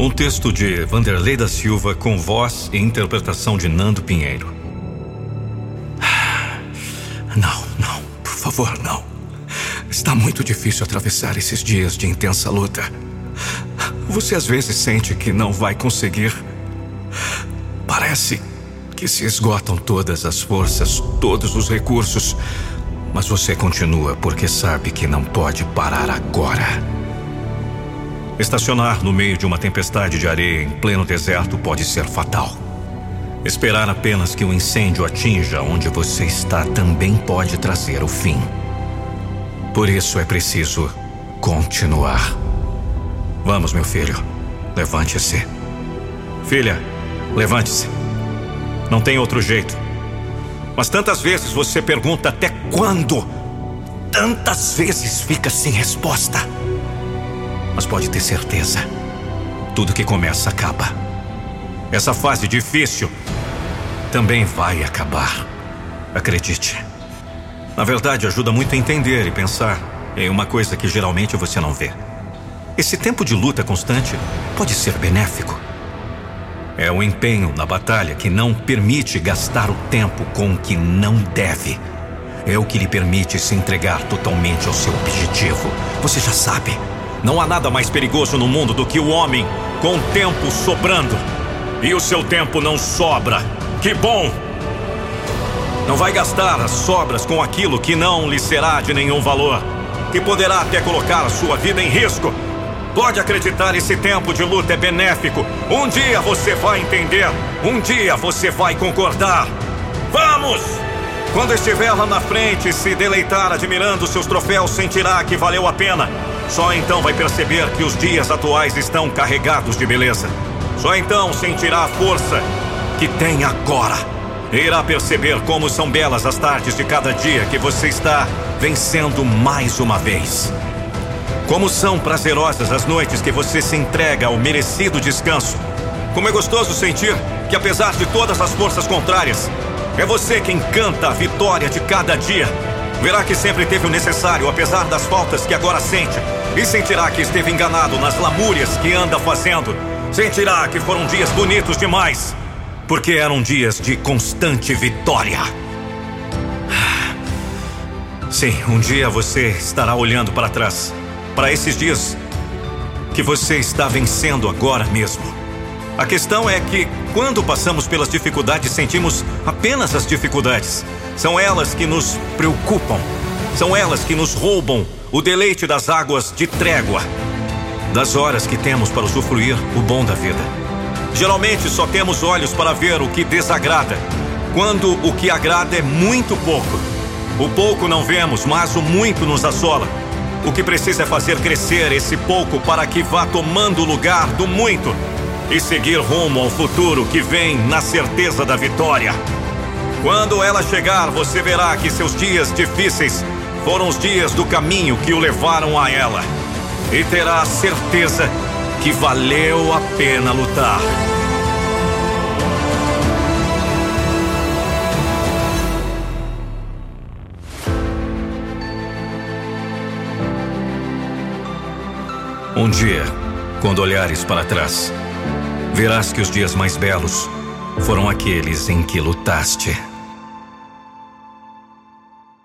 Um texto de Vanderlei da Silva com voz e interpretação de Nando Pinheiro. Não, não, por favor, não. Está muito difícil atravessar esses dias de intensa luta. Você às vezes sente que não vai conseguir. Parece que se esgotam todas as forças, todos os recursos. Mas você continua porque sabe que não pode parar agora. Estacionar no meio de uma tempestade de areia em pleno deserto pode ser fatal. Esperar apenas que o incêndio atinja onde você está também pode trazer o fim. Por isso é preciso continuar. Vamos, meu filho. Levante-se. Filha, levante-se. Não tem outro jeito. Mas tantas vezes você pergunta até quando? Tantas vezes fica sem resposta. Mas pode ter certeza: tudo que começa acaba. Essa fase difícil também vai acabar. Acredite. Na verdade, ajuda muito a entender e pensar em uma coisa que geralmente você não vê. Esse tempo de luta constante pode ser benéfico. É o empenho na batalha que não permite gastar o tempo com o que não deve. É o que lhe permite se entregar totalmente ao seu objetivo. Você já sabe. Não há nada mais perigoso no mundo do que o homem com tempo sobrando. E o seu tempo não sobra. Que bom! Não vai gastar as sobras com aquilo que não lhe será de nenhum valor, que poderá até colocar a sua vida em risco. Pode acreditar, esse tempo de luta é benéfico. Um dia você vai entender, um dia você vai concordar. Vamos! Quando estiver lá na frente se deleitar admirando seus troféus, sentirá que valeu a pena. Só então vai perceber que os dias atuais estão carregados de beleza. Só então sentirá a força que tem agora. Irá perceber como são belas as tardes de cada dia que você está vencendo mais uma vez. Como são prazerosas as noites que você se entrega ao merecido descanso. Como é gostoso sentir que, apesar de todas as forças contrárias, é você quem canta a vitória de cada dia. Verá que sempre teve o necessário, apesar das faltas que agora sente. E sentirá que esteve enganado nas lamúrias que anda fazendo. Sentirá que foram dias bonitos demais. Porque eram dias de constante vitória. Sim, um dia você estará olhando para trás. Para esses dias que você está vencendo agora mesmo. A questão é que, quando passamos pelas dificuldades, sentimos apenas as dificuldades. São elas que nos preocupam. São elas que nos roubam o deleite das águas de trégua, das horas que temos para usufruir o bom da vida. Geralmente só temos olhos para ver o que desagrada, quando o que agrada é muito pouco. O pouco não vemos, mas o muito nos assola. O que precisa é fazer crescer esse pouco para que vá tomando lugar do muito e seguir rumo ao futuro que vem na certeza da vitória. Quando ela chegar, você verá que seus dias difíceis foram os dias do caminho que o levaram a ela. E terá certeza que valeu a pena lutar. Um dia, quando olhares para trás, verás que os dias mais belos foram aqueles em que lutaste.